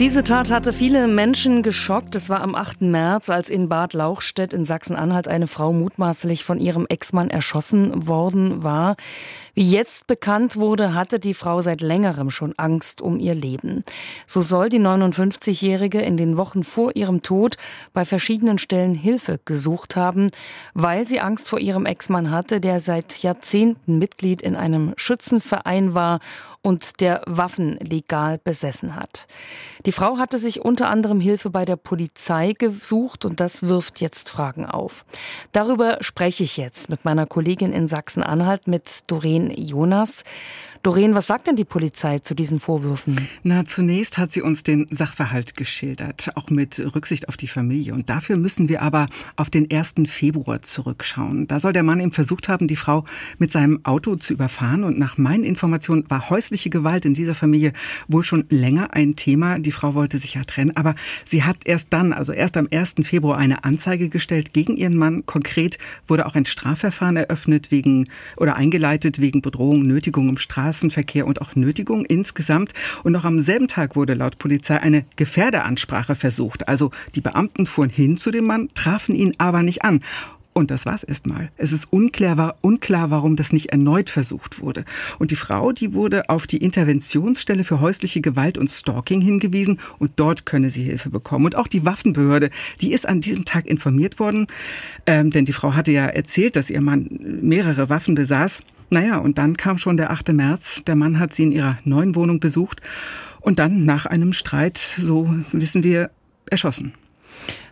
Diese Tat hatte viele Menschen geschockt. Es war am 8. März, als in Bad Lauchstädt in Sachsen-Anhalt eine Frau mutmaßlich von ihrem Ex-Mann erschossen worden war. Wie jetzt bekannt wurde, hatte die Frau seit längerem schon Angst um ihr Leben. So soll die 59-Jährige in den Wochen vor ihrem Tod bei verschiedenen Stellen Hilfe gesucht haben, weil sie Angst vor ihrem Ex-Mann hatte, der seit Jahrzehnten Mitglied in einem Schützenverein war und der Waffen legal besessen hat. Die Frau hatte sich unter anderem Hilfe bei der Polizei gesucht und das wirft jetzt Fragen auf. Darüber spreche ich jetzt mit meiner Kollegin in Sachsen-Anhalt, mit Doreen Jonas. Doreen, was sagt denn die Polizei zu diesen Vorwürfen? Na, zunächst hat sie uns den Sachverhalt geschildert, auch mit Rücksicht auf die Familie. Und dafür müssen wir aber auf den 1. Februar zurückschauen. Da soll der Mann eben versucht haben, die Frau mit seinem Auto zu überfahren. Und nach meinen Informationen war häusliche Gewalt in dieser Familie wohl schon länger ein Thema. Die Frau wollte sich ja trennen, aber sie hat erst dann, also erst am 1. Februar, eine Anzeige gestellt gegen ihren Mann. Konkret wurde auch ein Strafverfahren eröffnet wegen oder eingeleitet wegen Bedrohung, Nötigung Strafe Straßenverkehr und auch Nötigung insgesamt. Und noch am selben Tag wurde laut Polizei eine Gefährderansprache versucht. Also die Beamten fuhren hin zu dem Mann, trafen ihn aber nicht an. Und das war's erstmal. Es ist unklar, unklar, warum das nicht erneut versucht wurde. Und die Frau, die wurde auf die Interventionsstelle für häusliche Gewalt und Stalking hingewiesen und dort könne sie Hilfe bekommen. Und auch die Waffenbehörde, die ist an diesem Tag informiert worden, ähm, denn die Frau hatte ja erzählt, dass ihr Mann mehrere Waffen besaß. Naja, und dann kam schon der 8. März. Der Mann hat sie in ihrer neuen Wohnung besucht und dann nach einem Streit, so wissen wir, erschossen.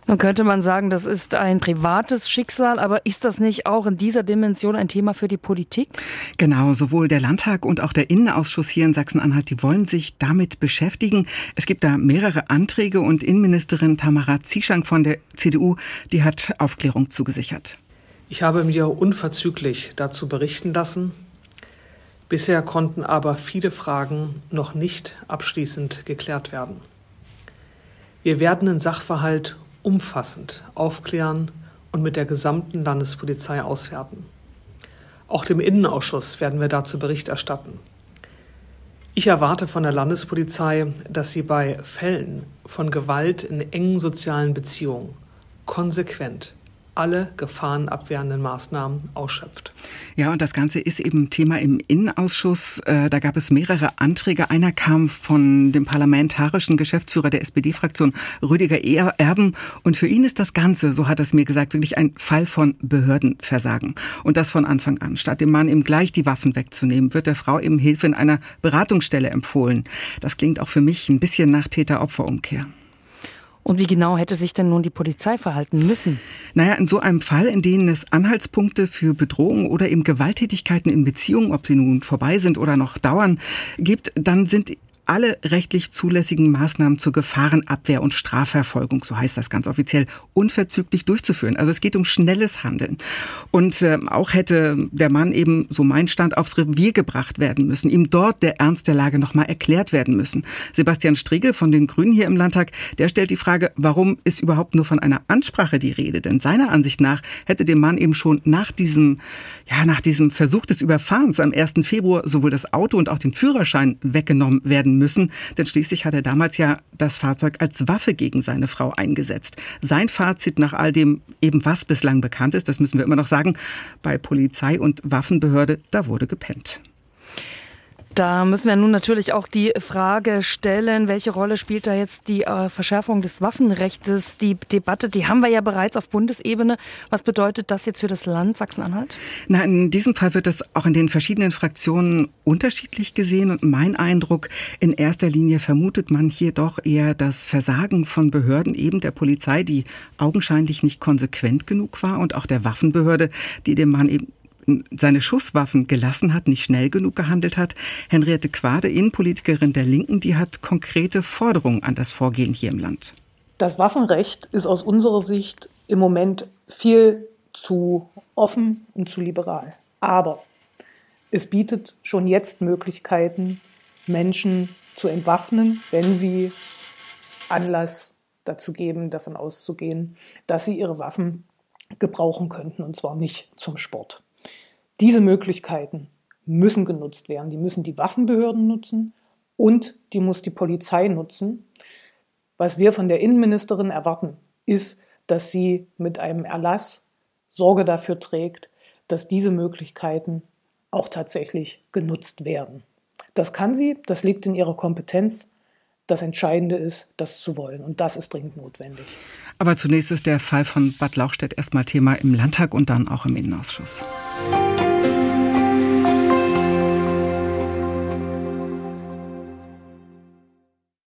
Nun könnte man sagen, das ist ein privates Schicksal, aber ist das nicht auch in dieser Dimension ein Thema für die Politik? Genau, sowohl der Landtag und auch der Innenausschuss hier in Sachsen-Anhalt, die wollen sich damit beschäftigen. Es gibt da mehrere Anträge und Innenministerin Tamara Zieschank von der CDU, die hat Aufklärung zugesichert. Ich habe mir unverzüglich dazu berichten lassen. Bisher konnten aber viele Fragen noch nicht abschließend geklärt werden. Wir werden den Sachverhalt umfassend aufklären und mit der gesamten Landespolizei auswerten. Auch dem Innenausschuss werden wir dazu Bericht erstatten. Ich erwarte von der Landespolizei, dass sie bei Fällen von Gewalt in engen sozialen Beziehungen konsequent alle gefahrenabwehrenden Maßnahmen ausschöpft. Ja, und das Ganze ist eben Thema im Innenausschuss. Äh, da gab es mehrere Anträge. Einer kam von dem parlamentarischen Geschäftsführer der SPD-Fraktion, Rüdiger Erben. Und für ihn ist das Ganze, so hat es mir gesagt, wirklich ein Fall von Behördenversagen. Und das von Anfang an. Statt dem Mann eben gleich die Waffen wegzunehmen, wird der Frau eben Hilfe in einer Beratungsstelle empfohlen. Das klingt auch für mich ein bisschen nach Täter-Opfer-Umkehr. Und wie genau hätte sich denn nun die Polizei verhalten müssen? Naja, in so einem Fall, in denen es Anhaltspunkte für Bedrohung oder eben Gewalttätigkeiten in Beziehungen, ob sie nun vorbei sind oder noch dauern, gibt, dann sind alle rechtlich zulässigen Maßnahmen zur Gefahrenabwehr und Strafverfolgung, so heißt das ganz offiziell, unverzüglich durchzuführen. Also es geht um schnelles Handeln. Und äh, auch hätte der Mann eben, so mein Stand, aufs Revier gebracht werden müssen, ihm dort der Ernst der Lage nochmal erklärt werden müssen. Sebastian Striegel von den Grünen hier im Landtag, der stellt die Frage, warum ist überhaupt nur von einer Ansprache die Rede? Denn seiner Ansicht nach hätte dem Mann eben schon nach diesem, ja, nach diesem Versuch des Überfahrens am 1. Februar sowohl das Auto und auch den Führerschein weggenommen werden müssen, denn schließlich hat er damals ja das Fahrzeug als Waffe gegen seine Frau eingesetzt. Sein Fazit nach all dem, eben was bislang bekannt ist, das müssen wir immer noch sagen, bei Polizei und Waffenbehörde, da wurde gepennt. Da müssen wir nun natürlich auch die Frage stellen, welche Rolle spielt da jetzt die äh, Verschärfung des Waffenrechts? Die Debatte, die haben wir ja bereits auf Bundesebene. Was bedeutet das jetzt für das Land Sachsen-Anhalt? Na, in diesem Fall wird das auch in den verschiedenen Fraktionen unterschiedlich gesehen. Und mein Eindruck, in erster Linie vermutet man hier doch eher das Versagen von Behörden, eben der Polizei, die augenscheinlich nicht konsequent genug war und auch der Waffenbehörde, die dem Mann eben seine Schusswaffen gelassen hat, nicht schnell genug gehandelt hat. Henriette Quade, Innenpolitikerin der Linken, die hat konkrete Forderungen an das Vorgehen hier im Land. Das Waffenrecht ist aus unserer Sicht im Moment viel zu offen und zu liberal. Aber es bietet schon jetzt Möglichkeiten, Menschen zu entwaffnen, wenn sie Anlass dazu geben, davon auszugehen, dass sie ihre Waffen gebrauchen könnten, und zwar nicht zum Sport. Diese Möglichkeiten müssen genutzt werden. Die müssen die Waffenbehörden nutzen und die muss die Polizei nutzen. Was wir von der Innenministerin erwarten, ist, dass sie mit einem Erlass Sorge dafür trägt, dass diese Möglichkeiten auch tatsächlich genutzt werden. Das kann sie, das liegt in ihrer Kompetenz. Das Entscheidende ist, das zu wollen. Und das ist dringend notwendig. Aber zunächst ist der Fall von Bad Lauchstädt erstmal Thema im Landtag und dann auch im Innenausschuss.